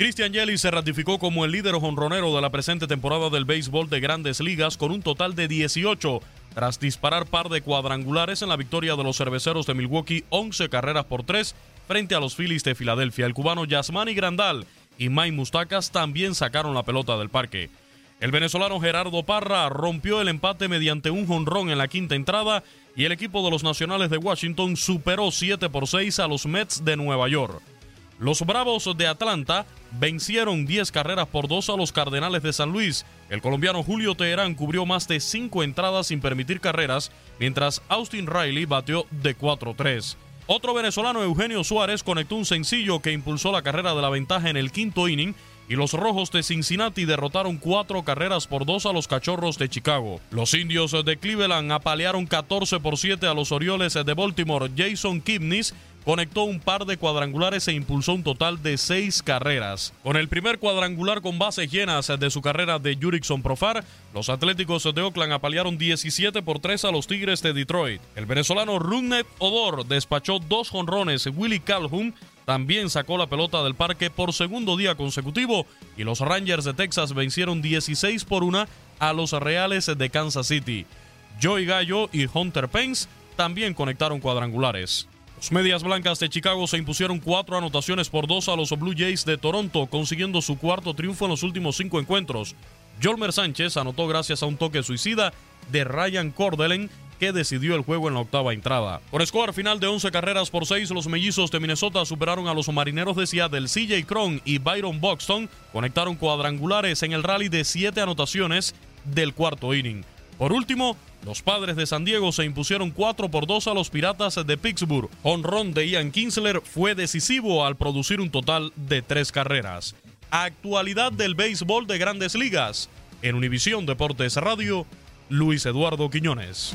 Christian Yelich se ratificó como el líder jonronero de la presente temporada del béisbol de grandes ligas con un total de 18, tras disparar par de cuadrangulares en la victoria de los cerveceros de Milwaukee 11 carreras por 3 frente a los Phillies de Filadelfia. El cubano Yasmani Grandal y Mike Mustacas también sacaron la pelota del parque. El venezolano Gerardo Parra rompió el empate mediante un jonrón en la quinta entrada y el equipo de los Nacionales de Washington superó 7 por 6 a los Mets de Nueva York. Los Bravos de Atlanta vencieron 10 carreras por 2 a los Cardenales de San Luis. El colombiano Julio Teherán cubrió más de 5 entradas sin permitir carreras, mientras Austin Riley bateó de 4-3. Otro venezolano, Eugenio Suárez, conectó un sencillo que impulsó la carrera de la ventaja en el quinto inning y los Rojos de Cincinnati derrotaron cuatro carreras por dos a los Cachorros de Chicago. Los Indios de Cleveland apalearon 14 por 7 a los Orioles de Baltimore. Jason Kipnis conectó un par de cuadrangulares e impulsó un total de seis carreras. Con el primer cuadrangular con bases llenas de su carrera de Jurickson Profar, los Atléticos de Oakland apalearon 17 por 3 a los Tigres de Detroit. El venezolano Rugnet Odor despachó dos jonrones. Willy Calhoun también sacó la pelota del parque por segundo día consecutivo y los Rangers de Texas vencieron 16 por 1 a los Reales de Kansas City. Joey Gallo y Hunter Pence también conectaron cuadrangulares. Los Medias Blancas de Chicago se impusieron cuatro anotaciones por dos a los Blue Jays de Toronto, consiguiendo su cuarto triunfo en los últimos cinco encuentros. Jolmer Sánchez anotó gracias a un toque suicida de Ryan Cordelen que decidió el juego en la octava entrada. Por score final de 11 carreras por 6, los mellizos de Minnesota superaron a los marineros de Seattle. CJ Cron y Byron Buxton conectaron cuadrangulares en el rally de 7 anotaciones del cuarto inning. Por último, los padres de San Diego se impusieron 4 por 2 a los piratas de Pittsburgh. Honrón de Ian Kinsler fue decisivo al producir un total de 3 carreras. Actualidad del béisbol de grandes ligas. En Univisión Deportes Radio, Luis Eduardo Quiñones.